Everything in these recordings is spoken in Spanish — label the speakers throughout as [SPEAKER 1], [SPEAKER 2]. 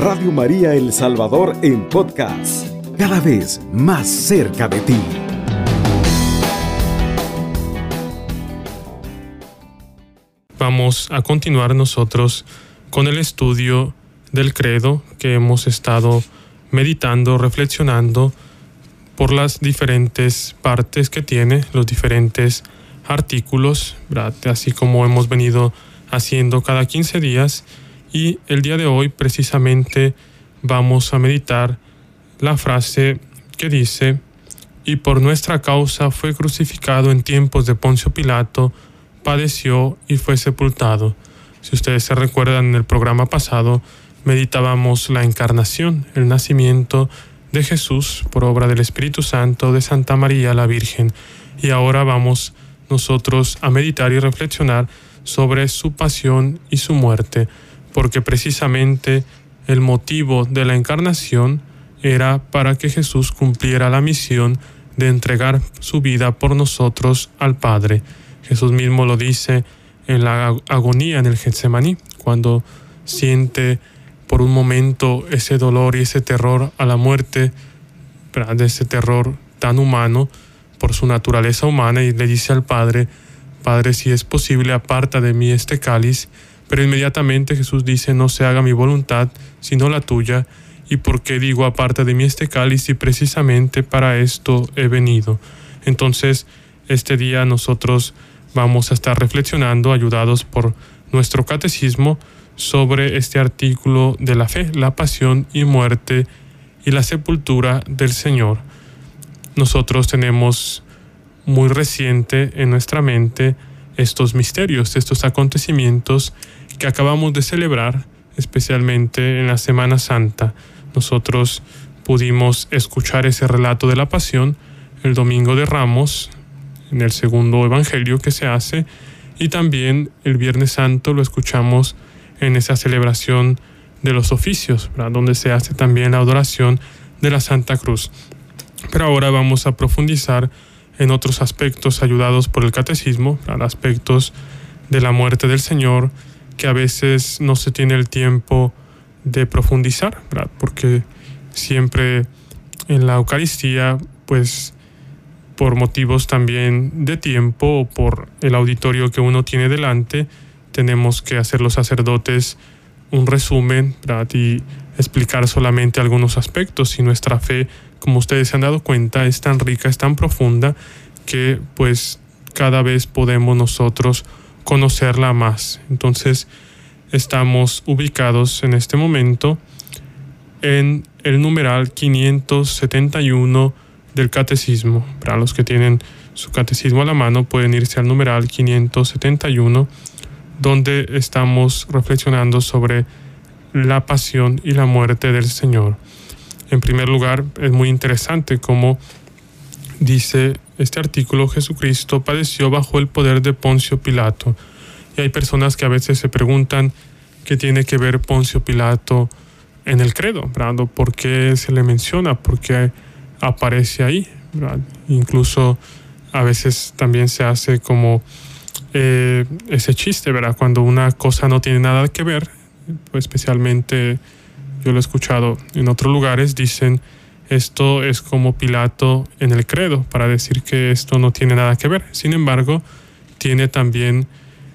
[SPEAKER 1] Radio María El Salvador en podcast, cada vez más cerca de ti.
[SPEAKER 2] Vamos a continuar nosotros con el estudio del credo que hemos estado meditando, reflexionando por las diferentes partes que tiene, los diferentes artículos, así como hemos venido haciendo cada 15 días. Y el día de hoy precisamente vamos a meditar la frase que dice, y por nuestra causa fue crucificado en tiempos de Poncio Pilato, padeció y fue sepultado. Si ustedes se recuerdan en el programa pasado, meditábamos la encarnación, el nacimiento de Jesús por obra del Espíritu Santo de Santa María la Virgen. Y ahora vamos nosotros a meditar y reflexionar sobre su pasión y su muerte, porque precisamente el motivo de la encarnación era para que Jesús cumpliera la misión de entregar su vida por nosotros al Padre. Jesús mismo lo dice en la agonía en el Getsemaní, cuando siente por un momento ese dolor y ese terror a la muerte, de ese terror tan humano por su naturaleza humana y le dice al Padre, Padre, si es posible, aparta de mí este cáliz, pero inmediatamente Jesús dice, no se haga mi voluntad, sino la tuya, y por qué digo, aparta de mí este cáliz, y precisamente para esto he venido. Entonces, este día nosotros vamos a estar reflexionando, ayudados por nuestro catecismo, sobre este artículo de la fe, la pasión y muerte y la sepultura del Señor. Nosotros tenemos muy reciente en nuestra mente estos misterios, estos acontecimientos que acabamos de celebrar, especialmente en la Semana Santa. Nosotros pudimos escuchar ese relato de la pasión el domingo de Ramos, en el segundo evangelio que se hace, y también el Viernes Santo lo escuchamos en esa celebración de los oficios, donde se hace también la adoración de la Santa Cruz. Pero ahora vamos a profundizar en otros aspectos ayudados por el catecismo, aspectos de la muerte del Señor, que a veces no se tiene el tiempo de profundizar, porque siempre en la Eucaristía, pues por motivos también de tiempo o por el auditorio que uno tiene delante, tenemos que hacer los sacerdotes un resumen y explicar solamente algunos aspectos. Y nuestra fe, como ustedes se han dado cuenta, es tan rica, es tan profunda que pues cada vez podemos nosotros conocerla más. Entonces estamos ubicados en este momento en el numeral 571 del catecismo. Para los que tienen su catecismo a la mano pueden irse al numeral 571 donde estamos reflexionando sobre la pasión y la muerte del Señor. En primer lugar, es muy interesante cómo dice este artículo, Jesucristo padeció bajo el poder de Poncio Pilato. Y hay personas que a veces se preguntan qué tiene que ver Poncio Pilato en el credo, ¿verdad? ¿Por qué se le menciona? ¿Por qué aparece ahí? Incluso a veces también se hace como eh, ese chiste, ¿verdad? Cuando una cosa no tiene nada que ver, pues especialmente yo lo he escuchado en otros lugares, dicen esto es como Pilato en el credo, para decir que esto no tiene nada que ver. Sin embargo, tiene también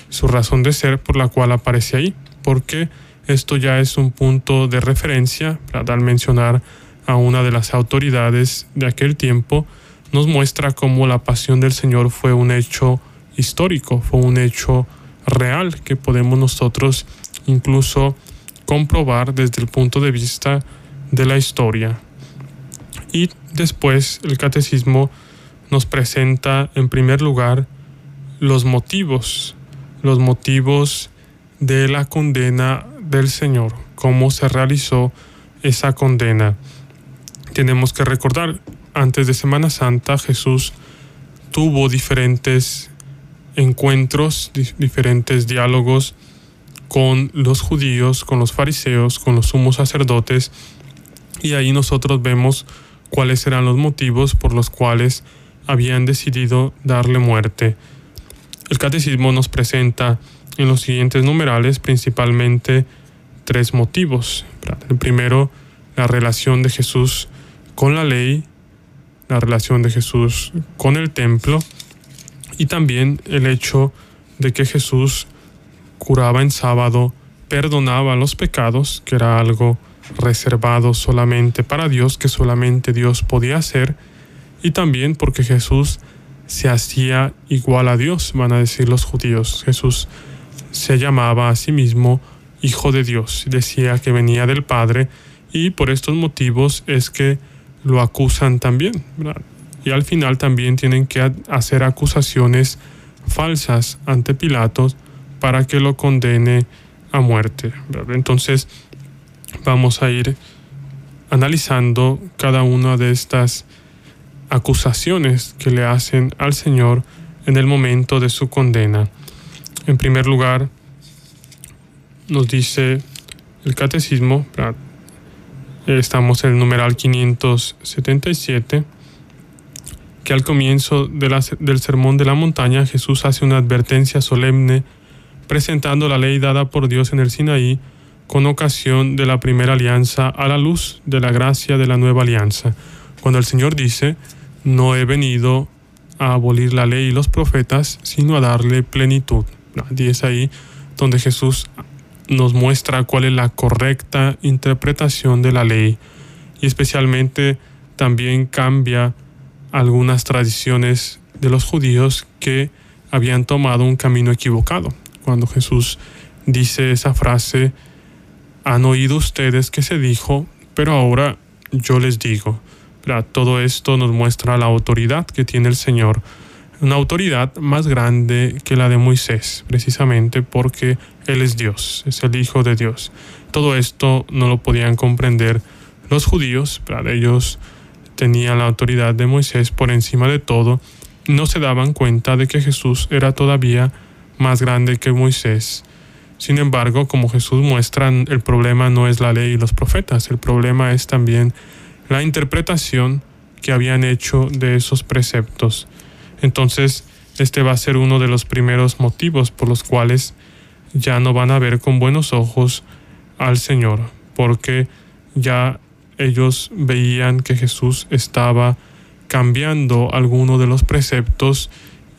[SPEAKER 2] su razón de ser por la cual aparece ahí, porque esto ya es un punto de referencia, al mencionar a una de las autoridades de aquel tiempo, nos muestra cómo la pasión del Señor fue un hecho histórico, fue un hecho real que podemos nosotros incluso comprobar desde el punto de vista de la historia. Y después el catecismo nos presenta en primer lugar los motivos, los motivos de la condena del Señor, cómo se realizó esa condena. Tenemos que recordar, antes de Semana Santa Jesús tuvo diferentes encuentros, diferentes diálogos con los judíos, con los fariseos, con los sumos sacerdotes, y ahí nosotros vemos cuáles eran los motivos por los cuales habían decidido darle muerte. El catecismo nos presenta en los siguientes numerales principalmente tres motivos. El primero, la relación de Jesús con la ley, la relación de Jesús con el templo y también el hecho de que Jesús curaba en sábado, perdonaba los pecados, que era algo reservado solamente para Dios, que solamente Dios podía hacer, y también porque Jesús se hacía igual a Dios, van a decir los judíos. Jesús se llamaba a sí mismo Hijo de Dios, decía que venía del Padre, y por estos motivos es que lo acusan también. Y al final también tienen que hacer acusaciones falsas ante Pilatos para que lo condene a muerte. Entonces vamos a ir analizando cada una de estas acusaciones que le hacen al Señor en el momento de su condena. En primer lugar, nos dice el catecismo, estamos en el numeral 577, que al comienzo del sermón de la montaña Jesús hace una advertencia solemne presentando la ley dada por Dios en el Sinaí con ocasión de la primera alianza a la luz de la gracia de la nueva alianza. Cuando el Señor dice, no he venido a abolir la ley y los profetas, sino a darle plenitud. Y es ahí donde Jesús nos muestra cuál es la correcta interpretación de la ley y especialmente también cambia algunas tradiciones de los judíos que habían tomado un camino equivocado. Cuando Jesús dice esa frase, han oído ustedes que se dijo, pero ahora yo les digo. Todo esto nos muestra la autoridad que tiene el Señor, una autoridad más grande que la de Moisés, precisamente porque Él es Dios, es el Hijo de Dios. Todo esto no lo podían comprender los judíos, para ellos tenían la autoridad de Moisés por encima de todo, no se daban cuenta de que Jesús era todavía más grande que Moisés. Sin embargo, como Jesús muestra, el problema no es la ley y los profetas, el problema es también la interpretación que habían hecho de esos preceptos. Entonces, este va a ser uno de los primeros motivos por los cuales ya no van a ver con buenos ojos al Señor, porque ya ellos veían que Jesús estaba cambiando alguno de los preceptos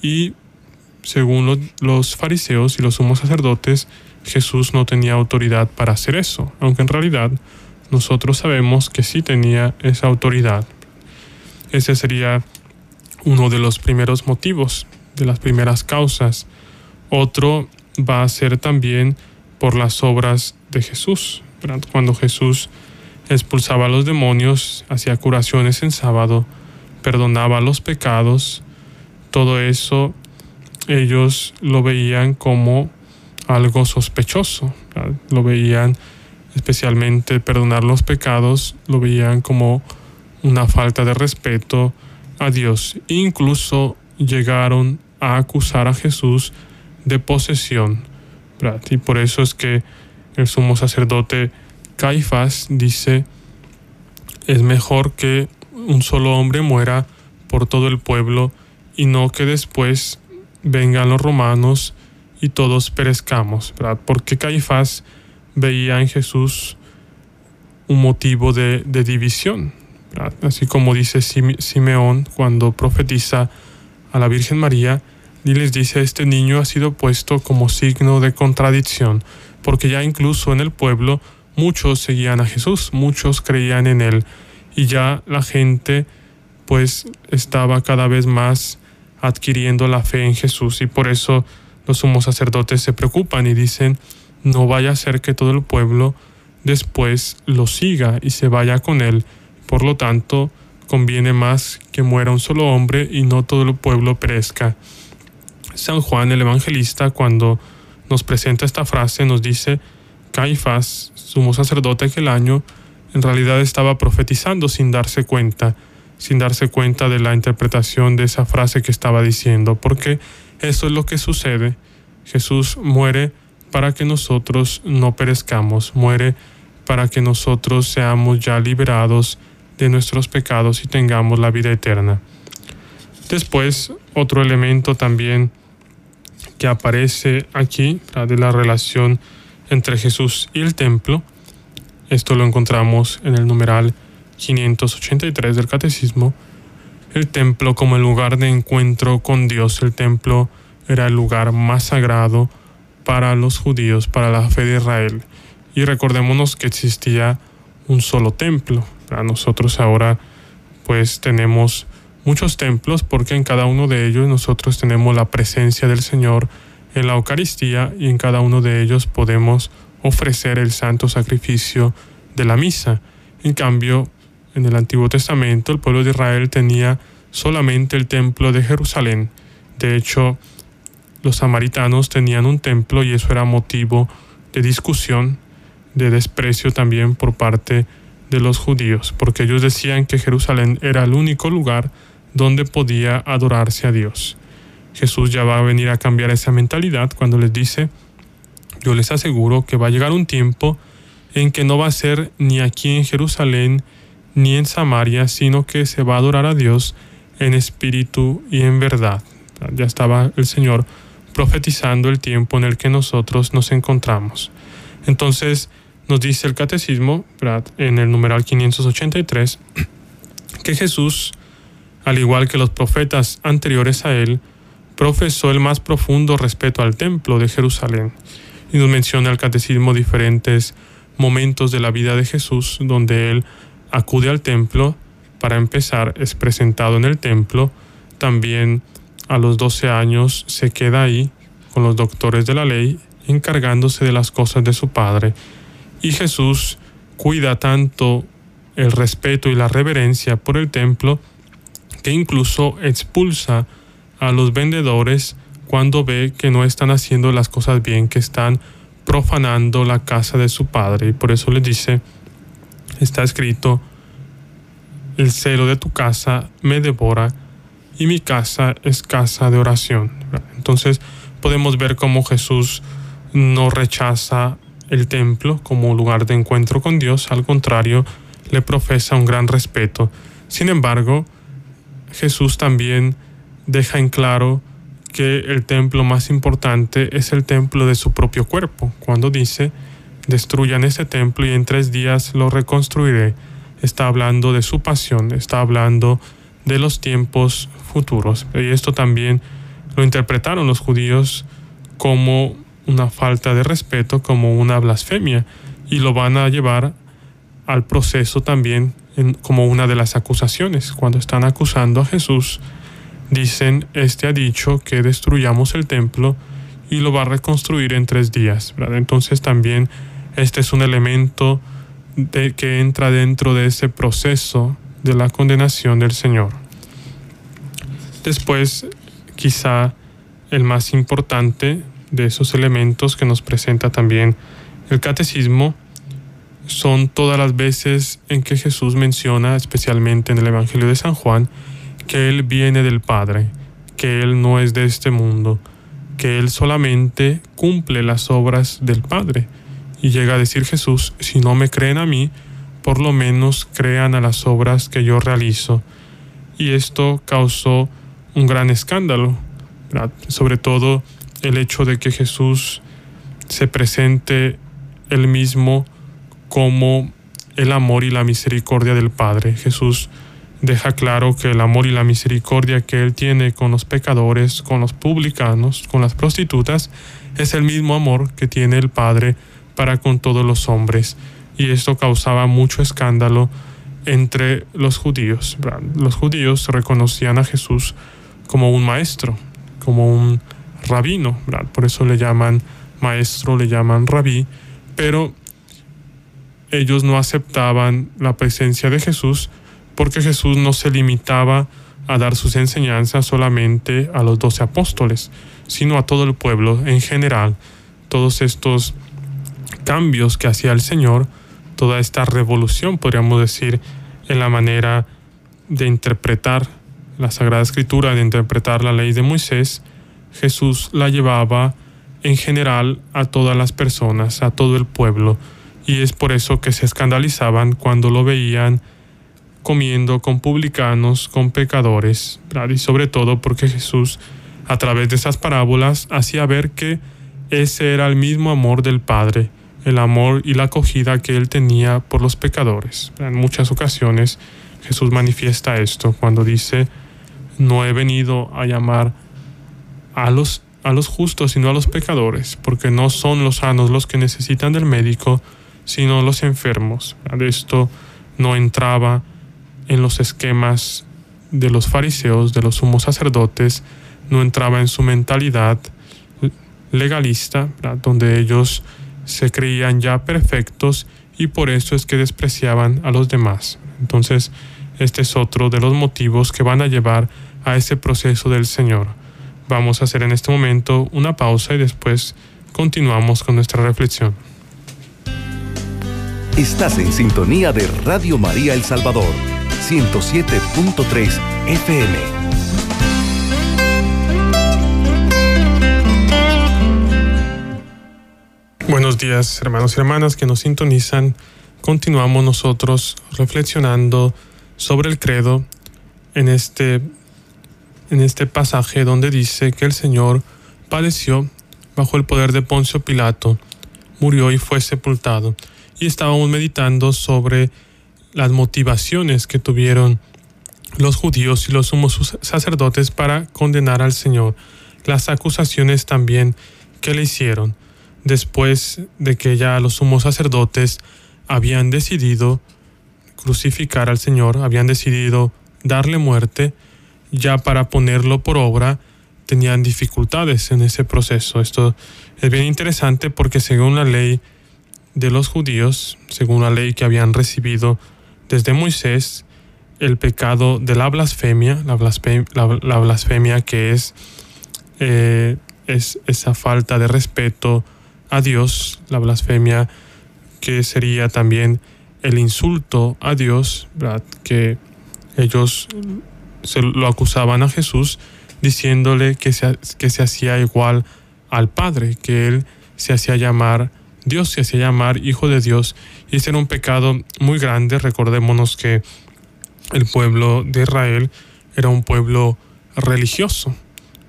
[SPEAKER 2] y según los fariseos y los sumos sacerdotes, Jesús no tenía autoridad para hacer eso, aunque en realidad nosotros sabemos que sí tenía esa autoridad. Ese sería uno de los primeros motivos, de las primeras causas. Otro va a ser también por las obras de Jesús. Cuando Jesús expulsaba a los demonios, hacía curaciones en sábado, perdonaba los pecados, todo eso ellos lo veían como algo sospechoso, lo veían especialmente perdonar los pecados, lo veían como una falta de respeto a Dios. Incluso llegaron a acusar a Jesús de posesión. Y por eso es que el sumo sacerdote Caifás dice, es mejor que un solo hombre muera por todo el pueblo y no que después vengan los romanos y todos perezcamos, ¿verdad? Porque Caifás veía en Jesús un motivo de, división, así como dice Simeón cuando profetiza a la Virgen María y les dice, este niño ha sido puesto como signo de contradicción, porque ya incluso en el pueblo muchos seguían a Jesús, muchos creían en él, y ya la gente pues estaba cada vez más adquiriendo la fe en Jesús, y por eso los sumos sacerdotes se preocupan y dicen, no vaya a ser que todo el pueblo después lo siga y se vaya con él. Por lo tanto, conviene más que muera un solo hombre y no todo el pueblo perezca. San Juan el Evangelista, cuando nos presenta esta frase, nos dice, Caifás, sumo sacerdote aquel año, en realidad estaba profetizando sin darse cuenta, sin darse cuenta de la interpretación de esa frase que estaba diciendo, porque eso es lo que sucede. Jesús muere para que nosotros no perezcamos, muere para que nosotros seamos ya liberados de nuestros pecados y tengamos la vida eterna. Después, otro elemento también que aparece aquí de la relación entre Jesús y el templo. Esto lo encontramos en el numeral 583 del Catecismo. El templo como el lugar de encuentro con Dios. El templo era el lugar más sagrado para los judíos, para la fe de Israel. Y recordémonos que existía un solo templo. Para nosotros ahora pues tenemos muchos templos porque en cada uno de ellos nosotros tenemos la presencia del Señor en la Eucaristía y en cada uno de ellos podemos ofrecer el santo sacrificio de la misa. En cambio, en el Antiguo Testamento el pueblo de Israel tenía solamente el templo de Jerusalén. De hecho, los samaritanos tenían un templo y eso era motivo de discusión, de desprecio también por parte de los judíos, porque ellos decían que Jerusalén era el único lugar donde podía adorarse a Dios. Jesús ya va a venir a cambiar esa mentalidad cuando les dice, yo les aseguro que va a llegar un tiempo en que no va a ser ni aquí en Jerusalén ni en Samaria, sino que se va a adorar a Dios en espíritu y en verdad. Ya estaba el Señor profetizando el tiempo en el que nosotros nos encontramos. Entonces nos dice el catecismo, en el numeral 583, que Jesús, al igual que los profetas anteriores a él, profesó el más profundo respeto al templo de Jerusalén. Y nos menciona el catecismo diferentes momentos de la vida de Jesús donde él acude al templo. Para empezar, es presentado en el templo. También a los 12 años se queda ahí con los doctores de la ley, encargándose de las cosas de su padre. Y Jesús cuida tanto el respeto y la reverencia por el templo que incluso expulsa a los vendedores cuando ve que no están haciendo las cosas bien, que están profanando la casa de su padre. Y por eso le dice, está escrito, el celo de tu casa me devora y mi casa es casa de oración. Entonces podemos ver cómo Jesús no rechaza el templo como lugar de encuentro con Dios, al contrario, le profesa un gran respeto. Sin embargo, Jesús también deja en claro que el templo más importante es el templo de su propio cuerpo, cuando dice, destruyan ese templo y en tres días lo reconstruiré. Está hablando de su pasión, está hablando de los tiempos futuros. Y esto también lo interpretaron los judíos como una falta de respeto, como una blasfemia, y lo van a llevar al proceso también como una de las acusaciones, cuando están acusando a Jesús dicen, este ha dicho que destruyamos el templo y lo va a reconstruir en tres días. Entonces también este es un elemento que entra dentro de ese proceso de la condenación del Señor. Después, quizá el más importante de esos elementos que nos presenta también el catecismo son todas las veces en que Jesús menciona, especialmente en el Evangelio de San Juan, que Él viene del Padre, que Él no es de este mundo, que Él solamente cumple las obras del Padre. Y llega a decir Jesús, si no me creen a mí, por lo menos crean a las obras que yo realizo. Y esto causó un gran escándalo, sobre todo el hecho de que Jesús se presente él mismo como el amor y la misericordia del Padre. Jesús deja claro que el amor y la misericordia que Él tiene con los pecadores, con los publicanos, con las prostitutas, es el mismo amor que tiene el Padre para con todos los hombres. Y esto causaba mucho escándalo entre los judíos. Los judíos reconocían a Jesús como un maestro, como un rabino, por eso le llaman maestro, le llaman rabí, pero ellos no aceptaban la presencia de Jesús porque Jesús no se limitaba a dar sus enseñanzas solamente a los doce apóstoles, sino a todo el pueblo en general. Todos estos cambios que hacía el Señor, toda esta revolución, podríamos decir, en la manera de interpretar la Sagrada Escritura, de interpretar la ley de Moisés, Jesús la llevaba en general a todas las personas, a todo el pueblo, y es por eso que se escandalizaban cuando lo veían comiendo con publicanos, con pecadores, y sobre todo porque Jesús a través de esas parábolas hacía ver que ese era el mismo amor del Padre, el amor y la acogida que él tenía por los pecadores. En muchas ocasiones Jesús manifiesta esto cuando dice, no he venido a llamar a los, a los justos, sino a los pecadores, porque no son los sanos los que necesitan del médico, sino los enfermos. Esto no entraba en los esquemas de los fariseos, de los sumos sacerdotes, no entraba en su mentalidad legalista, donde ellos se creían ya perfectos y por eso es que despreciaban a los demás. Entonces, este es otro de los motivos que van a llevar a ese proceso del Señor. Vamos a hacer en este momento una pausa y después continuamos con nuestra reflexión.
[SPEAKER 1] Estás en sintonía de Radio María El Salvador, 107.3 FM.
[SPEAKER 2] Buenos días, hermanos y hermanas que nos sintonizan. Continuamos nosotros reflexionando sobre el credo en este, en este pasaje donde dice que el Señor padeció bajo el poder de Poncio Pilato, murió y fue sepultado. Y estábamos meditando sobre las motivaciones que tuvieron los judíos y los sumos sacerdotes para condenar al Señor, las acusaciones también que le hicieron después de que ya los sumos sacerdotes habían decidido crucificar al Señor, habían decidido darle muerte, ya para ponerlo por obra tenían dificultades en ese proceso. Esto es bien interesante porque según la ley de los judíos, según la ley que habían recibido desde Moisés, el pecado de la blasfemia, la blasfemia, que es, eh, es esa falta de respeto a Dios, la blasfemia que sería también el insulto a Dios, que ellos se lo acusaban a Jesús diciéndole que se, que se hacía igual al Padre, que él se hacía llamar Dios, se hacía llamar Hijo de Dios. Y ese era un pecado muy grande. Recordémonos que el pueblo de Israel era un pueblo religioso.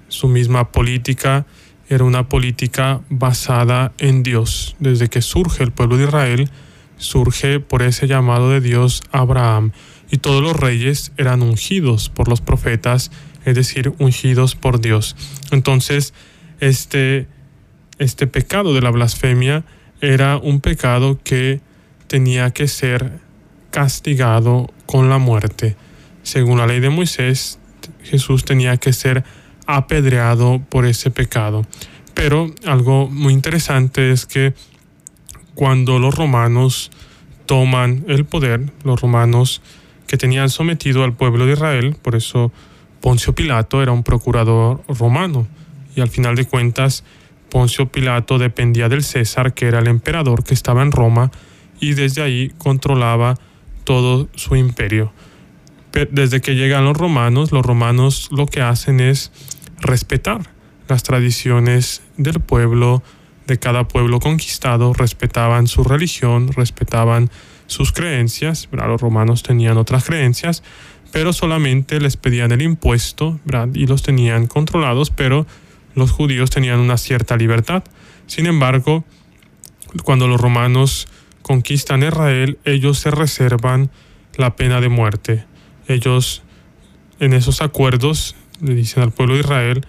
[SPEAKER 2] Su misma política era una política basada en Dios. Desde que surge el pueblo de Israel, surge por ese llamado de Dios Abraham. Y todos los reyes eran ungidos por los profetas, es decir, ungidos por Dios. Entonces, este, este pecado de la blasfemia era un pecado que tenía que ser castigado con la muerte. Según la ley de Moisés, Jesús tenía que ser apedreado por ese pecado. Pero algo muy interesante es que cuando los romanos toman el poder, los romanos que tenían sometido al pueblo de Israel, por eso Poncio Pilato era un procurador romano y al final de cuentas Poncio Pilato dependía del César, que era el emperador que estaba en Roma y desde ahí controlaba todo su imperio. Desde que llegan los romanos, los romanos lo que hacen es respetar las tradiciones del pueblo, de cada pueblo conquistado, respetaban su religión, respetaban sus creencias, los romanos tenían otras creencias, pero solamente les pedían el impuesto y los tenían controlados, pero los judíos tenían una cierta libertad. Sin embargo, cuando los romanos conquistan Israel, ellos se reservan la pena de muerte. Ellos en esos acuerdos le dicen al pueblo de Israel,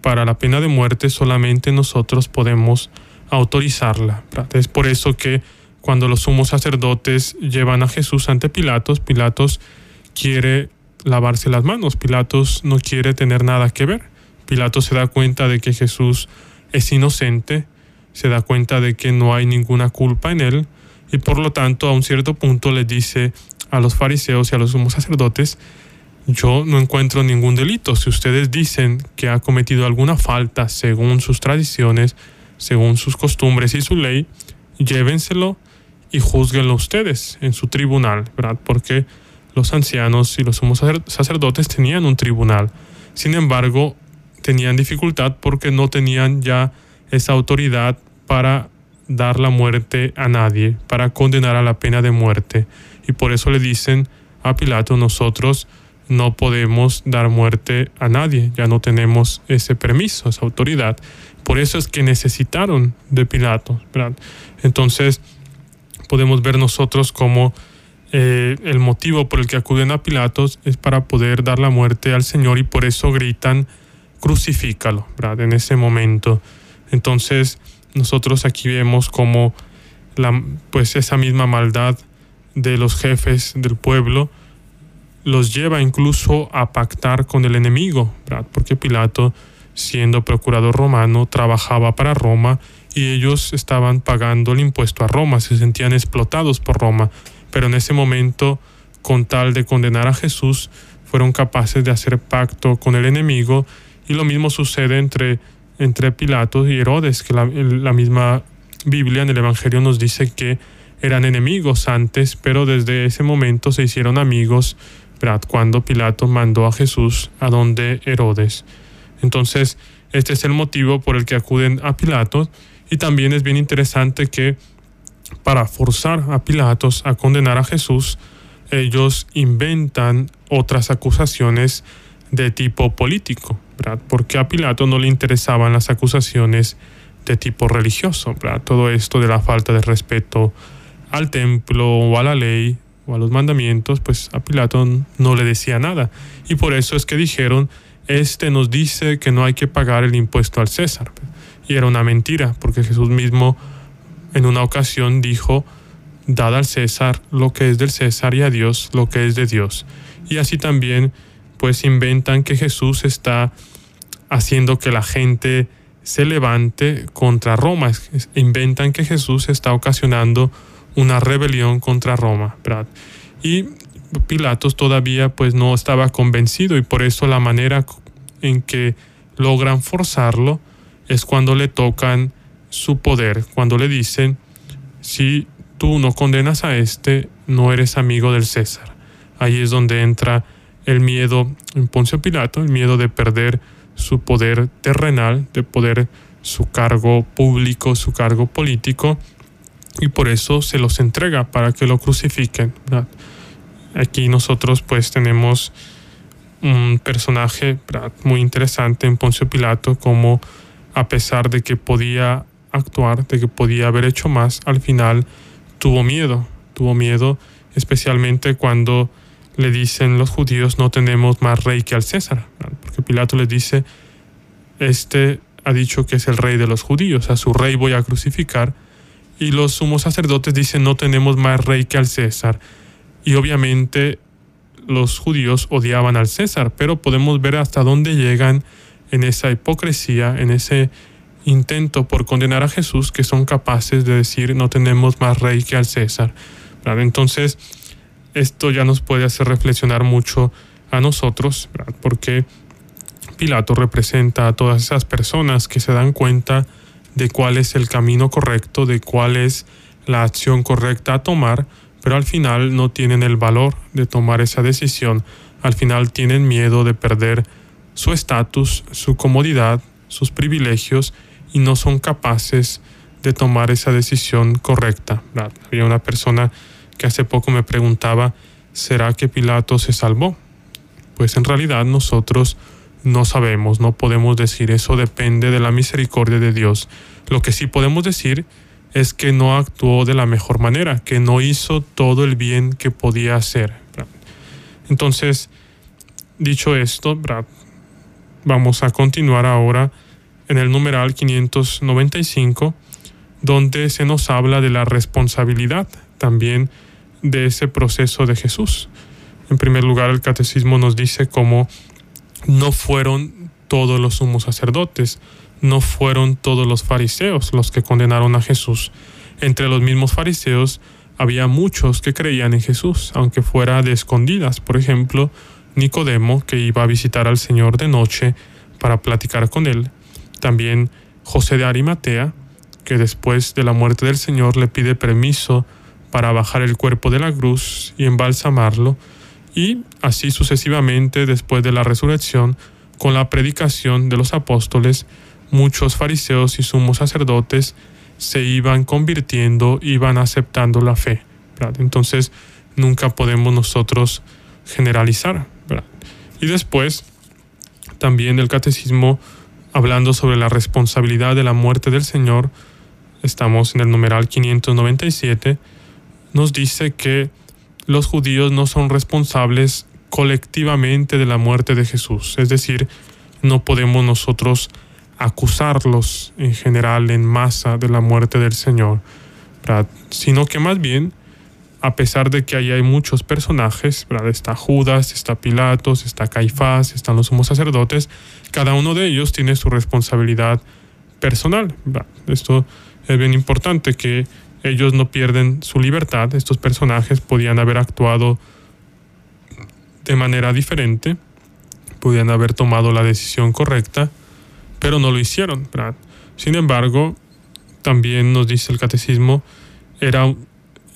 [SPEAKER 2] para la pena de muerte solamente nosotros podemos autorizarla. Es por eso que cuando los sumos sacerdotes llevan a Jesús ante Pilatos, Pilatos quiere lavarse las manos, Pilatos no quiere tener nada que ver. Pilatos se da cuenta de que Jesús es inocente, se da cuenta de que no hay ninguna culpa en él y por lo tanto a un cierto punto le dice a los fariseos y a los sumos sacerdotes yo no encuentro ningún delito. Si ustedes dicen que ha cometido alguna falta según sus tradiciones, según sus costumbres y su ley, llévenselo y juzguenlo ustedes en su tribunal, ¿verdad? Porque los ancianos y los sumos sacerdotes tenían un tribunal. Sin embargo, tenían dificultad porque no tenían ya esa autoridad para dar la muerte a nadie, para condenar a la pena de muerte. Y por eso le dicen a Pilato, nosotros no podemos dar muerte a nadie, ya no tenemos ese permiso, esa autoridad. Por eso es que necesitaron de Pilato. Entonces podemos ver nosotros como eh, el motivo por el que acuden a Pilatos es para poder dar la muerte al Señor y por eso gritan crucifícalo. En ese momento. Entonces nosotros aquí vemos como pues esa misma maldad de los jefes del pueblo los lleva incluso a pactar con el enemigo, porque Pilato, siendo procurador romano, trabajaba para Roma y ellos estaban pagando el impuesto a Roma, se sentían explotados por Roma, pero en ese momento, con tal de condenar a Jesús, fueron capaces de hacer pacto con el enemigo y lo mismo sucede entre, entre Pilato y Herodes, que la, la misma Biblia en el Evangelio nos dice que eran enemigos antes, pero desde ese momento se hicieron amigos cuando Pilato mandó a Jesús a donde Herodes. Entonces, este es el motivo por el que acuden a Pilato y también es bien interesante que para forzar a Pilatos a condenar a Jesús, ellos inventan otras acusaciones de tipo político, porque a Pilato no le interesaban las acusaciones de tipo religioso, todo esto de la falta de respeto al templo o a la ley a los mandamientos, pues a Pilato no le decía nada. Y por eso es que dijeron, este nos dice que no hay que pagar el impuesto al César. Y era una mentira, porque Jesús mismo en una ocasión dijo, dad al César lo que es del César y a Dios lo que es de Dios. Y así también pues inventan que Jesús está haciendo que la gente se levante contra Roma. Inventan que Jesús está ocasionando una rebelión contra Roma. Y Pilatos todavía pues no estaba convencido y por eso la manera en que logran forzarlo es cuando le tocan su poder, cuando le dicen, si tú no condenas a este, no eres amigo del César. Ahí es donde entra el miedo en Poncio Pilato, el miedo de perder su poder terrenal, de poder su cargo público, su cargo político, y por eso se los entrega para que lo crucifiquen. Aquí nosotros pues tenemos un personaje muy interesante en Poncio Pilato como a pesar de que podía actuar, de que podía haber hecho más, al final tuvo miedo, tuvo miedo especialmente cuando le dicen los judíos no tenemos más rey que al César, porque Pilato les dice, este ha dicho que es el rey de los judíos, a su rey voy a crucificar, y los sumos sacerdotes dicen no tenemos más rey que al César. Y obviamente los judíos odiaban al César, pero podemos ver hasta dónde llegan en esa hipocresía, en ese intento por condenar a Jesús, que son capaces de decir no tenemos más rey que al César. Entonces, esto ya nos puede hacer reflexionar mucho a nosotros, porque Pilato representa a todas esas personas que se dan cuenta de cuál es el camino correcto, de cuál es la acción correcta a tomar, pero al final no tienen el valor de tomar esa decisión, al final tienen miedo de perder su estatus, su comodidad, sus privilegios y no son capaces de tomar esa decisión correcta. Había una persona que hace poco me preguntaba, ¿será que Pilato se salvó? Pues en realidad nosotros no sabemos, no podemos decir, eso depende de la misericordia de Dios. Lo que sí podemos decir es que no actuó de la mejor manera, que no hizo todo el bien que podía hacer. Entonces, dicho esto, vamos a continuar ahora en el numeral 595, donde se nos habla de la responsabilidad también de ese proceso de Jesús. En primer lugar, el catecismo nos dice cómo no fueron todos los sumos sacerdotes, no fueron todos los fariseos los que condenaron a Jesús. Entre los mismos fariseos había muchos que creían en Jesús, aunque fuera de escondidas. Por ejemplo, Nicodemo, que iba a visitar al Señor de noche para platicar con él. También José de Arimatea, que después de la muerte del Señor le pide permiso para bajar el cuerpo de la cruz y embalsamarlo y así sucesivamente después de la resurrección, con la predicación de los apóstoles, muchos fariseos y sumos sacerdotes se iban convirtiendo, iban aceptando la fe. Entonces, nunca podemos nosotros generalizar. Y después, también el catecismo, hablando sobre la responsabilidad de la muerte del Señor, estamos en el numeral 597, nos dice que los judíos no son responsables colectivamente de la muerte de Jesús. Es decir, no podemos nosotros acusarlos en general, en masa, de la muerte del Señor, sino que más bien, a pesar de que ahí hay muchos personajes, está Judas, está Pilatos, está Caifás, están los sumos sacerdotes, cada uno de ellos tiene su responsabilidad personal. Esto es bien importante que ellos no pierden su libertad, estos personajes podían haber actuado de manera diferente, podían haber tomado la decisión correcta, pero no lo hicieron. Sin embargo, también nos dice el catecismo, era,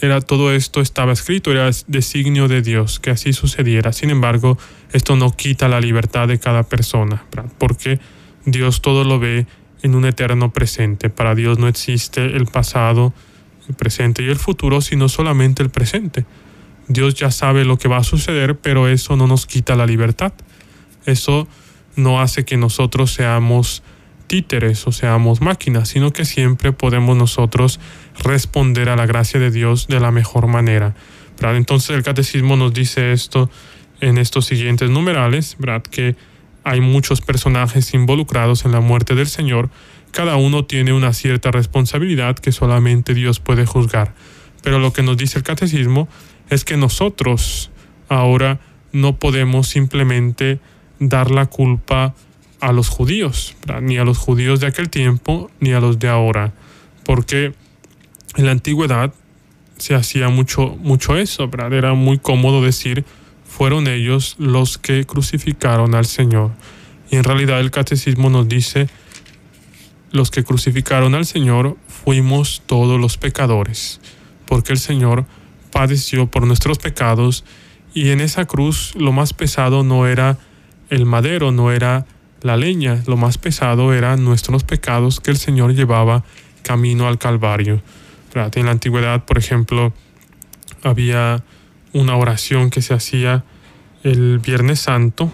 [SPEAKER 2] era todo esto estaba escrito, era designio de Dios que así sucediera. Sin embargo, esto no quita la libertad de cada persona, porque Dios todo lo ve en un eterno presente. Para Dios no existe el pasado, el presente y el futuro, sino solamente el presente. Dios ya sabe lo que va a suceder, pero eso no nos quita la libertad. Eso no hace que nosotros seamos títeres o seamos máquinas, sino que siempre podemos nosotros responder a la gracia de Dios de la mejor manera. Entonces el catecismo nos dice esto en estos siguientes numerales, ¿verdad? que hay muchos personajes involucrados en la muerte del Señor, cada uno tiene una cierta responsabilidad que solamente Dios puede juzgar. Pero lo que nos dice el catecismo es que nosotros ahora no podemos simplemente dar la culpa a los judíos, ni a los judíos de aquel tiempo, ni a los de ahora, porque en la antigüedad se hacía mucho, mucho eso, ¿verdad? era muy cómodo decir, fueron ellos los que crucificaron al Señor. Y en realidad el catecismo nos dice, los que crucificaron al Señor fuimos todos los pecadores, porque el Señor padeció por nuestros pecados y en esa cruz lo más pesado no era el madero, no era la leña, lo más pesado eran nuestros pecados que el Señor llevaba camino al Calvario. En la antigüedad, por ejemplo, había una oración que se hacía el Viernes Santo,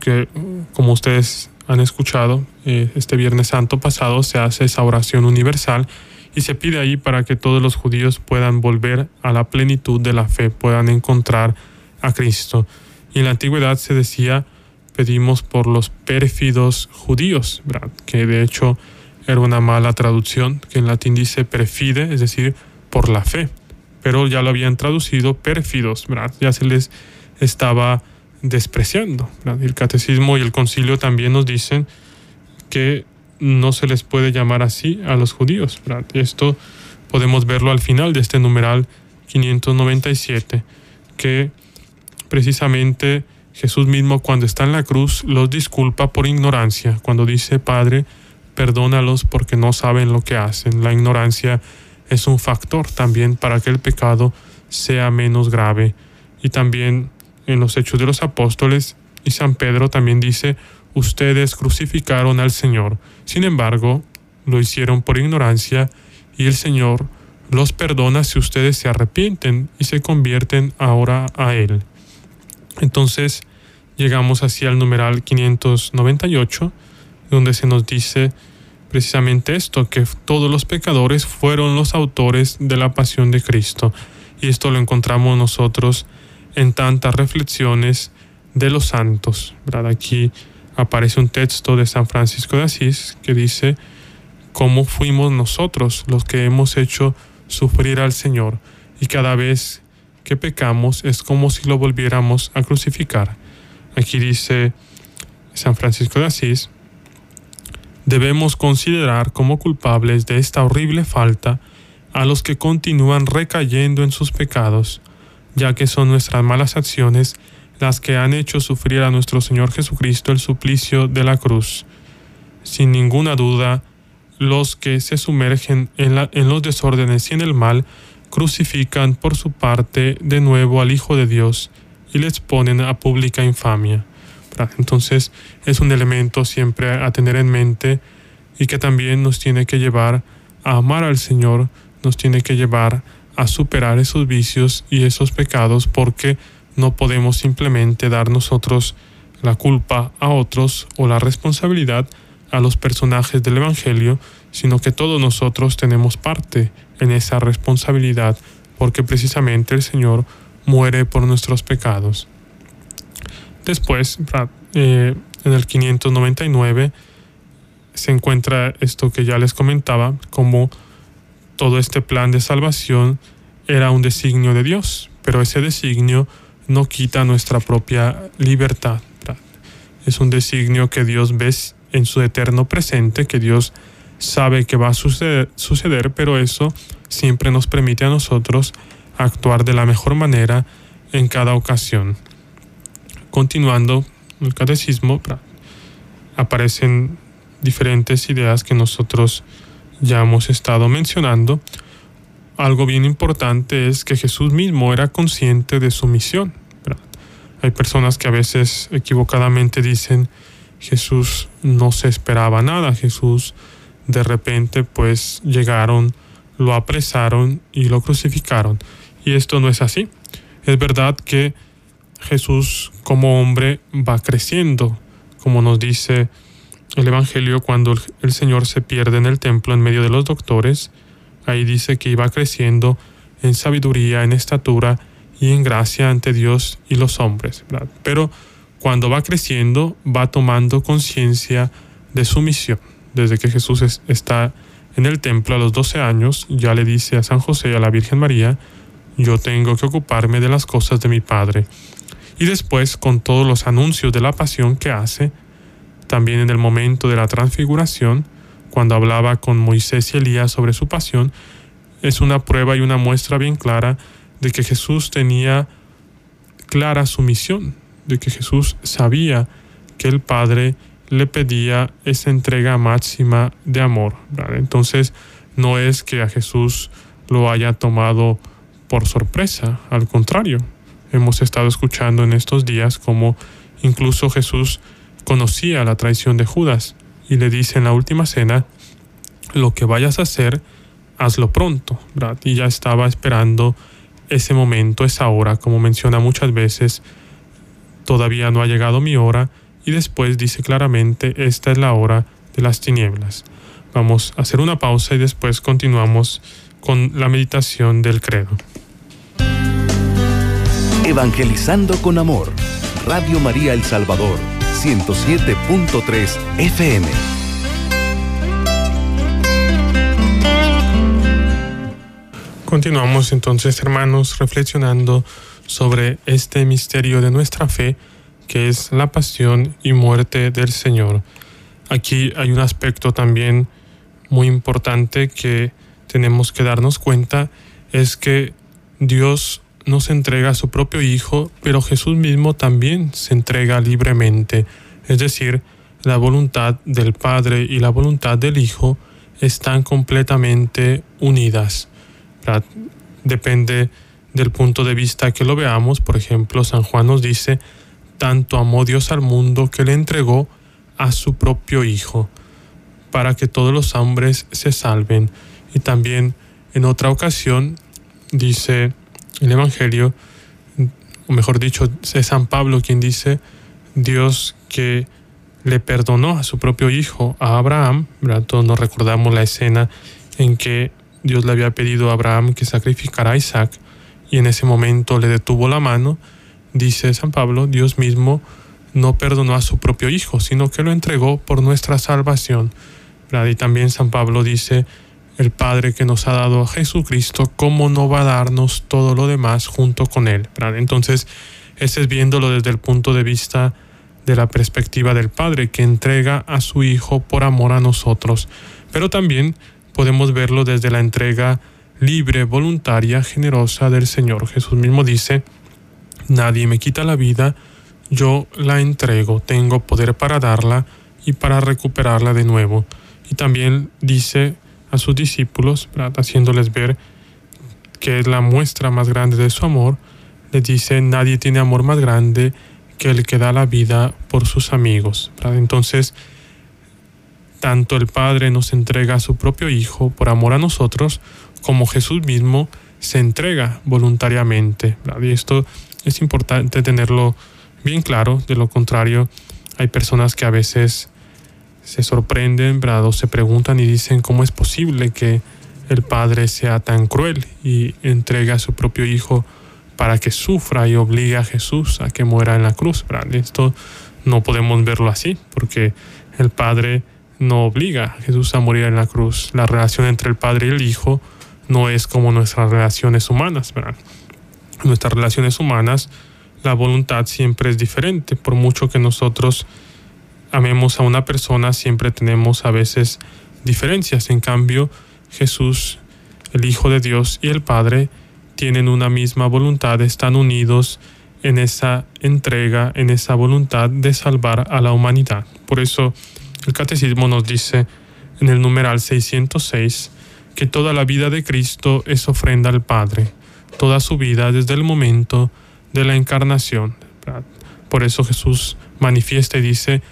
[SPEAKER 2] que como ustedes han escuchado, eh, este Viernes Santo pasado se hace esa oración universal y se pide ahí para que todos los judíos puedan volver a la plenitud de la fe, puedan encontrar a Cristo. Y en la antigüedad se decía, pedimos por los pérfidos judíos, que de hecho era una mala traducción, que en latín dice perfide, es decir, por la fe, pero ya lo habían traducido pérfidos, ¿verdad? ya se les estaba despreciando. El catecismo y el concilio también nos dicen que no se les puede llamar así a los judíos. Esto podemos verlo al final de este numeral 597, que precisamente Jesús mismo cuando está en la cruz los disculpa por ignorancia, cuando dice, Padre, perdónalos porque no saben lo que hacen. La ignorancia es un factor también para que el pecado sea menos grave. Y también en los Hechos de los Apóstoles y San Pedro también dice, ustedes crucificaron al Señor. Sin embargo, lo hicieron por ignorancia y el Señor los perdona si ustedes se arrepienten y se convierten ahora a Él. Entonces llegamos así al numeral 598, donde se nos dice precisamente esto, que todos los pecadores fueron los autores de la pasión de Cristo. Y esto lo encontramos nosotros en tantas reflexiones de los santos. Aquí aparece un texto de San Francisco de Asís que dice cómo fuimos nosotros los que hemos hecho sufrir al Señor y cada vez que pecamos es como si lo volviéramos a crucificar. Aquí dice San Francisco de Asís, debemos considerar como culpables de esta horrible falta a los que continúan recayendo en sus pecados, ya que son nuestras malas acciones las que han hecho sufrir a nuestro Señor Jesucristo el suplicio de la cruz. Sin ninguna duda, los que se sumergen en, en los desórdenes y en el mal crucifican por su parte de nuevo al Hijo de Dios y les ponen a pública infamia. Entonces es un elemento siempre a tener en mente y que también nos tiene que llevar a amar al Señor, nos tiene que llevar a superar esos vicios y esos pecados porque no podemos simplemente dar nosotros la culpa a otros o la responsabilidad a los personajes del Evangelio, sino que todos nosotros tenemos parte en esa responsabilidad, porque precisamente el Señor muere por nuestros pecados. Después, eh, en el 599, se encuentra esto que ya les comentaba, como todo este plan de salvación era un designio de Dios, pero ese designio no quita nuestra propia libertad. Es un designio que Dios ve en su eterno presente, que Dios sabe que va a suceder, suceder, pero eso siempre nos permite a nosotros actuar de la mejor manera en cada ocasión. Continuando el catecismo, aparecen diferentes ideas que nosotros ya hemos estado mencionando. Algo bien importante es que Jesús mismo era consciente de su misión. Hay personas que a veces equivocadamente dicen Jesús no se esperaba nada, Jesús de repente pues llegaron, lo apresaron y lo crucificaron. Y esto no es así. Es verdad que Jesús como hombre va creciendo, como nos dice el Evangelio cuando el Señor se pierde en el templo en medio de los doctores. Ahí dice que iba creciendo en sabiduría, en estatura y en gracia ante Dios y los hombres. Pero cuando va creciendo, va tomando conciencia de su misión. Desde que Jesús está en el templo a los 12 años, ya le dice a San José y a la Virgen María, yo tengo que ocuparme de las cosas de mi Padre. Y después, con todos los anuncios de la pasión que hace, también en el momento de la transfiguración, cuando hablaba con Moisés y Elías sobre su pasión, es una prueba y una muestra bien clara de que Jesús tenía clara su misión, de que Jesús sabía que el Padre le pedía esa entrega máxima de amor. Entonces, no es que a Jesús lo haya tomado por sorpresa, al contrario, hemos estado escuchando en estos días como incluso Jesús conocía la traición de Judas y le dice en la última cena, lo que vayas a hacer, hazlo pronto, Y ya estaba esperando ese momento, esa hora, como menciona muchas veces, todavía no ha llegado mi hora, y después dice claramente, esta es la hora de las tinieblas. Vamos a hacer una pausa y después continuamos con la meditación del credo.
[SPEAKER 1] Evangelizando con Amor, Radio María El Salvador, 107.3 FM.
[SPEAKER 2] Continuamos entonces, hermanos, reflexionando sobre este misterio de nuestra fe, que es la pasión y muerte del Señor. Aquí hay un aspecto también muy importante que tenemos que darnos cuenta, es que Dios nos entrega a su propio Hijo, pero Jesús mismo también se entrega libremente. Es decir, la voluntad del Padre y la voluntad del Hijo están completamente unidas. Depende del punto de vista que lo veamos. Por ejemplo, San Juan nos dice, tanto amó Dios al mundo que le entregó a su propio Hijo, para que todos los hombres se salven. Y también en otra ocasión dice el Evangelio, o mejor dicho, es San Pablo quien dice, Dios que le perdonó a su propio hijo, a Abraham, Todos nos recordamos la escena en que Dios le había pedido a Abraham que sacrificara a Isaac y en ese momento le detuvo la mano, dice San Pablo, Dios mismo no perdonó a su propio hijo, sino que lo entregó por nuestra salvación. Y también San Pablo dice, el Padre que nos ha dado a Jesucristo, ¿cómo no va a darnos todo lo demás junto con Él? Entonces, ese es viéndolo desde el punto de vista de la perspectiva del Padre que entrega a su Hijo por amor a nosotros. Pero también podemos verlo desde la entrega libre, voluntaria, generosa del Señor. Jesús mismo dice, nadie me quita la vida, yo la entrego, tengo poder para darla y para recuperarla de nuevo. Y también dice a sus discípulos, haciéndoles ver que es la muestra más grande de su amor, les dice, nadie tiene amor más grande que el que da la vida por sus amigos. Entonces, tanto el Padre nos entrega a su propio Hijo por amor a nosotros, como Jesús mismo se entrega voluntariamente. Y esto es importante tenerlo bien claro, de lo contrario hay personas que a veces se sorprenden, ¿verdad? se preguntan y dicen cómo es posible que el Padre sea tan cruel y entrega a su propio Hijo para que sufra y obligue a Jesús a que muera en la cruz. Esto no podemos verlo así, porque el Padre no obliga a Jesús a morir en la cruz. La relación entre el Padre y el Hijo no es como nuestras relaciones humanas. ¿verdad? Nuestras relaciones humanas, la voluntad siempre es diferente. Por mucho que nosotros amemos a una persona, siempre tenemos a veces diferencias. En cambio, Jesús, el Hijo de Dios y el Padre tienen una misma voluntad, están unidos en esa entrega, en esa voluntad de salvar a la humanidad. Por eso el catecismo nos dice en el numeral 606 que toda la vida de Cristo es ofrenda al Padre, toda su vida desde el momento de la encarnación. Por eso Jesús manifiesta y dice,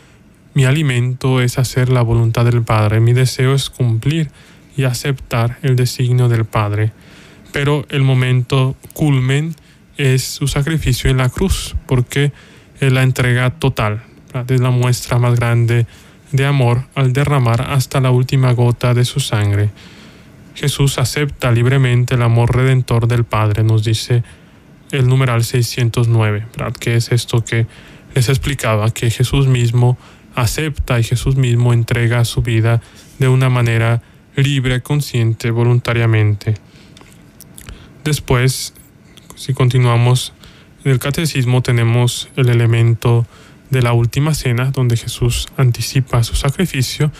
[SPEAKER 2] mi alimento es hacer la voluntad del Padre, mi deseo es cumplir y aceptar el designio del Padre. Pero el momento culmen es su sacrificio en la cruz, porque es la entrega total, es la muestra más grande de amor al derramar hasta la última gota de su sangre. Jesús acepta libremente el amor redentor del Padre, nos dice el numeral 609, ¿verdad? que es esto que les explicaba, que Jesús mismo acepta y Jesús mismo entrega su vida de una manera libre, consciente, voluntariamente. Después, si continuamos en el catecismo, tenemos el elemento de la última cena, donde Jesús anticipa su sacrificio,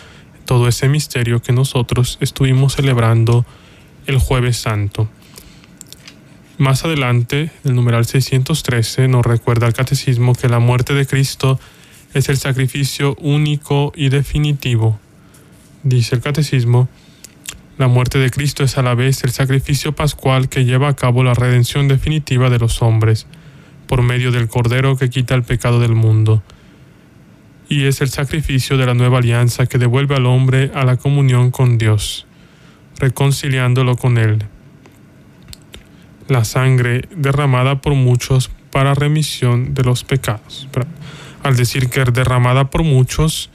[SPEAKER 2] todo ese misterio que nosotros estuvimos celebrando el jueves santo. Más adelante, el numeral 613 nos recuerda al catecismo que la muerte de Cristo es el sacrificio único y definitivo. Dice el catecismo, la muerte de Cristo es a la vez el sacrificio pascual que lleva a cabo la redención definitiva de los hombres, por medio del Cordero que quita el pecado del mundo. Y es el sacrificio de la nueva alianza que devuelve al hombre a la comunión con Dios, reconciliándolo con Él. La sangre derramada por muchos para remisión de los pecados al decir que es derramada por muchos,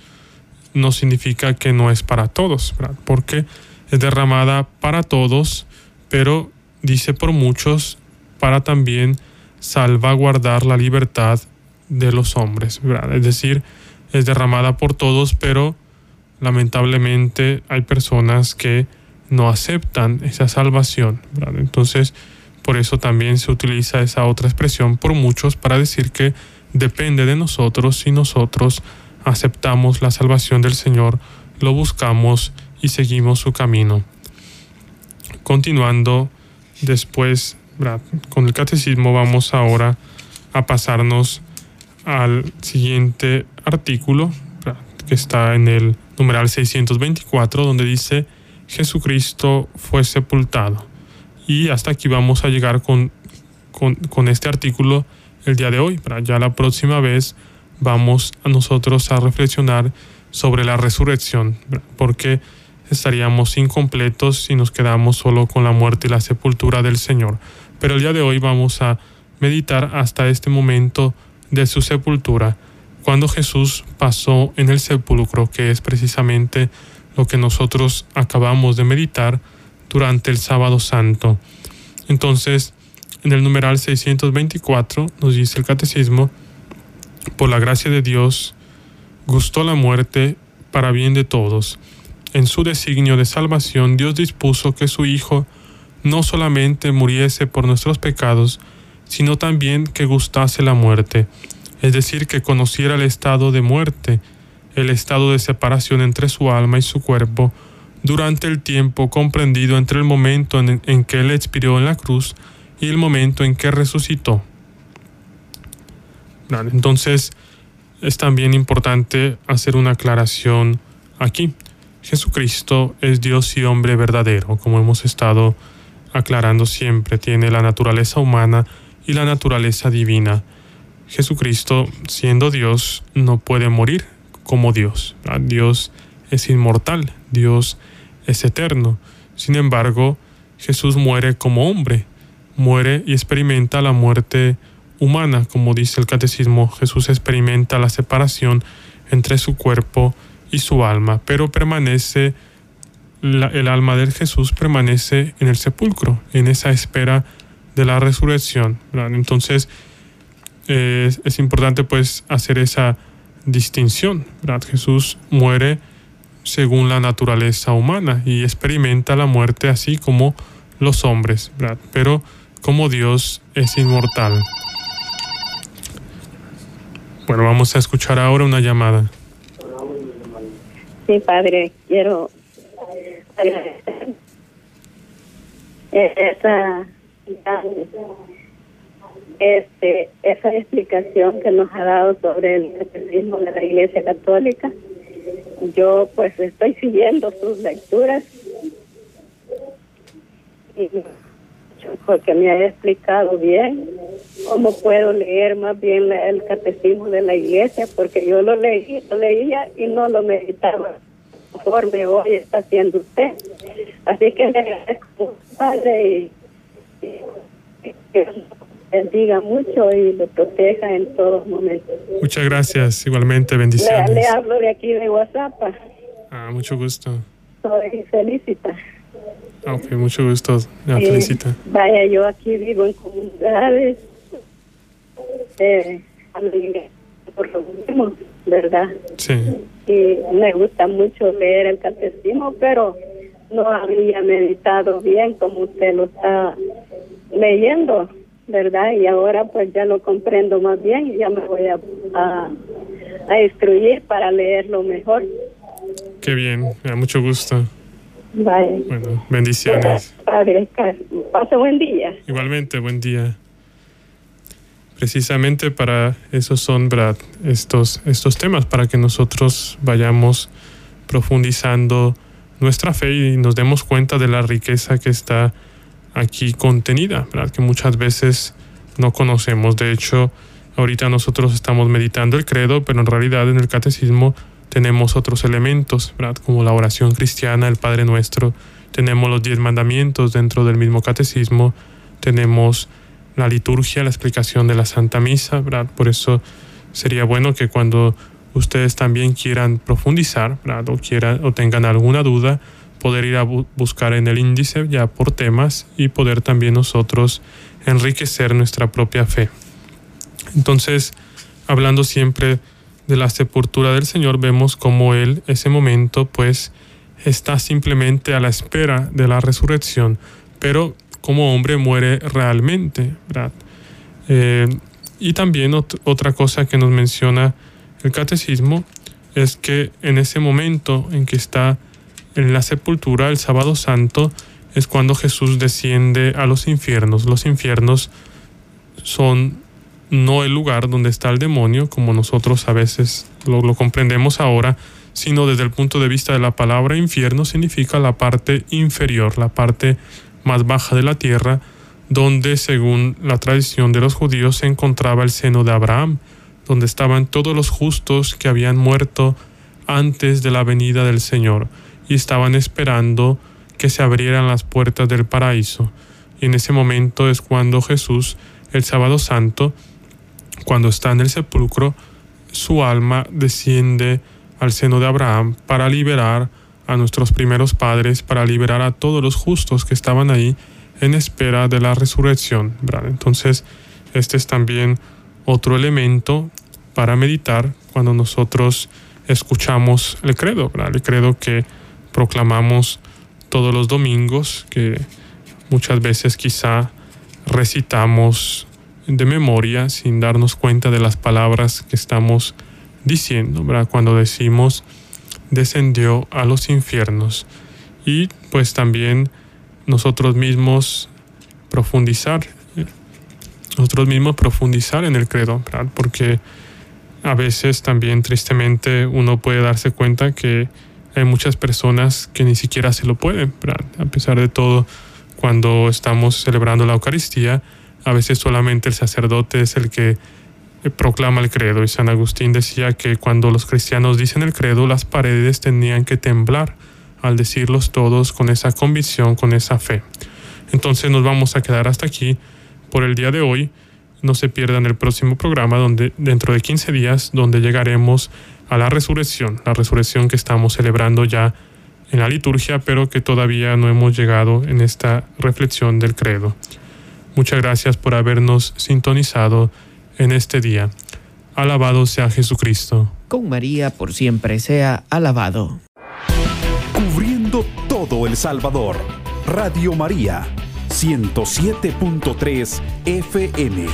[SPEAKER 2] no significa que no es para todos, porque es derramada para todos, pero dice por muchos para también salvaguardar la libertad de los hombres. Es decir, es derramada por todos, pero lamentablemente hay personas que no aceptan esa salvación. Entonces, por eso también se utiliza esa otra expresión por muchos para decir que depende de nosotros si nosotros aceptamos la salvación del Señor, lo buscamos y seguimos su camino. Continuando después con el catecismo vamos ahora a pasarnos al siguiente artículo que está en el numeral 624 donde dice Jesucristo fue sepultado. Y hasta aquí vamos a llegar con, con, con este artículo el día de hoy. Para ya la próxima vez vamos a nosotros a reflexionar sobre la resurrección, porque estaríamos incompletos si nos quedamos solo con la muerte y la sepultura del Señor. Pero el día de hoy vamos a meditar hasta este momento de su sepultura, cuando Jesús pasó en el sepulcro, que es precisamente lo que nosotros acabamos de meditar durante el sábado santo. Entonces, en el numeral 624 nos dice el catecismo, por la gracia de Dios, gustó la muerte para bien de todos. En su designio de salvación, Dios dispuso que su Hijo no solamente muriese por nuestros pecados, sino también que gustase la muerte, es decir, que conociera el estado de muerte, el estado de separación entre su alma y su cuerpo, durante el tiempo comprendido entre el momento en, en que Él expiró en la cruz y el momento en que resucitó. Entonces, es también importante hacer una aclaración aquí. Jesucristo es Dios y hombre verdadero, como hemos estado aclarando siempre, tiene la naturaleza humana y la naturaleza divina. Jesucristo, siendo Dios, no puede morir como Dios. Dios es inmortal, Dios es eterno. Sin embargo, Jesús muere como hombre, muere y experimenta la muerte humana, como dice el catecismo. Jesús experimenta la separación entre su cuerpo y su alma, pero permanece, el alma de Jesús permanece en el sepulcro, en esa espera de la resurrección. Entonces, eh, es importante pues hacer esa distinción. Jesús muere según la naturaleza humana y experimenta la muerte así como los hombres, pero como Dios es inmortal. Bueno, vamos a escuchar ahora una llamada.
[SPEAKER 3] Sí, padre, quiero esa este esa explicación que nos ha dado sobre el catecismo de la Iglesia Católica. Yo pues estoy siguiendo sus lecturas y porque me ha explicado bien cómo puedo leer más bien el catecismo de la iglesia, porque yo lo, leí, lo leía y no lo meditaba conforme hoy está haciendo usted. Así que le agradezco, Padre, y, que bendiga mucho y lo proteja en todos momentos.
[SPEAKER 2] Muchas gracias, igualmente, bendiciones.
[SPEAKER 3] Le, hablo de aquí de WhatsApp.
[SPEAKER 2] Ah, mucho gusto.
[SPEAKER 3] Soy Felicita.
[SPEAKER 2] Ah, ok, mucho gusto. La felicita.
[SPEAKER 3] Vaya, yo aquí vivo en comunidades, eh, por lo mismo, ¿verdad?
[SPEAKER 2] Sí.
[SPEAKER 3] Y me gusta mucho leer el catecismo, pero no había meditado bien como usted lo está leyendo, ¿verdad? Y ahora pues ya lo comprendo más bien y ya me voy a, a, a instruir para leerlo mejor.
[SPEAKER 2] Qué bien, me da mucho gusto.
[SPEAKER 3] Bueno,
[SPEAKER 2] bendiciones.
[SPEAKER 3] Padre, pase buen día.
[SPEAKER 2] Igualmente, buen día. Precisamente para eso son Brad, estos, estos temas, para que nosotros vayamos profundizando nuestra fe y nos demos cuenta de la riqueza que está aquí contenida, ¿verdad? que muchas veces no conocemos. De hecho, ahorita nosotros estamos meditando el credo, pero en realidad en el catecismo tenemos otros elementos, ¿verdad? como la oración cristiana, el Padre Nuestro, tenemos los diez mandamientos dentro del mismo catecismo, tenemos la liturgia, la explicación de la Santa Misa, ¿verdad? por eso sería bueno que cuando ustedes también quieran profundizar ¿verdad? o, quieran, o tengan alguna duda, poder ir a buscar en el índice ya por temas y poder también nosotros enriquecer nuestra propia fe. Entonces, hablando siempre de la sepultura del Señor vemos como Él, ese momento, pues está simplemente a la espera de la resurrección, pero como hombre muere realmente, ¿verdad? Eh, y también otra cosa que nos menciona el catecismo es que en ese momento en que está en la sepultura, el sábado santo, es cuando Jesús desciende a los infiernos. Los infiernos son no el lugar donde está el demonio, como nosotros a veces lo, comprendemos ahora, sino desde el punto de vista de la palabra infierno significa la parte inferior, la parte más baja de la tierra, donde según la tradición de los judíos se encontraba el seno de Abraham, donde estaban todos los justos que habían muerto antes de la venida del Señor y estaban esperando que se abrieran las puertas del paraíso. Y en ese momento es cuando Jesús, el sábado santo, cuando está en el sepulcro, su alma desciende al seno de Abraham para liberar a nuestros primeros padres, para liberar a todos los justos que estaban ahí en espera de la resurrección. Entonces, este es también otro elemento para meditar cuando nosotros escuchamos el credo, el credo que proclamamos todos los domingos, que muchas veces quizá recitamos de memoria sin darnos cuenta de las palabras que estamos diciendo, ¿verdad? Cuando decimos descendió a los infiernos y pues también nosotros mismos profundizar, nosotros mismos profundizar en el credo, ¿verdad? Porque a veces también tristemente uno puede darse cuenta que hay muchas personas que ni siquiera se lo pueden, ¿verdad? A pesar de todo, cuando estamos celebrando la Eucaristía, a veces solamente el sacerdote es el que eh, proclama el credo. Y San Agustín decía que cuando los cristianos dicen el credo, las paredes tenían que temblar al decirlos todos con esa convicción, con esa fe. Entonces nos vamos a quedar hasta aquí por el día de hoy. no se pierdan el próximo programa donde dentro de 15 días donde llegaremos a la resurrección, la resurrección que estamos celebrando ya en la liturgia, pero que todavía no hemos llegado en esta reflexión del credo. Muchas gracias por habernos sintonizado en este día. Alabado sea Jesucristo.
[SPEAKER 4] Con María por siempre sea alabado.
[SPEAKER 1] Cubriendo todo El Salvador. Radio María, 107.3 FM.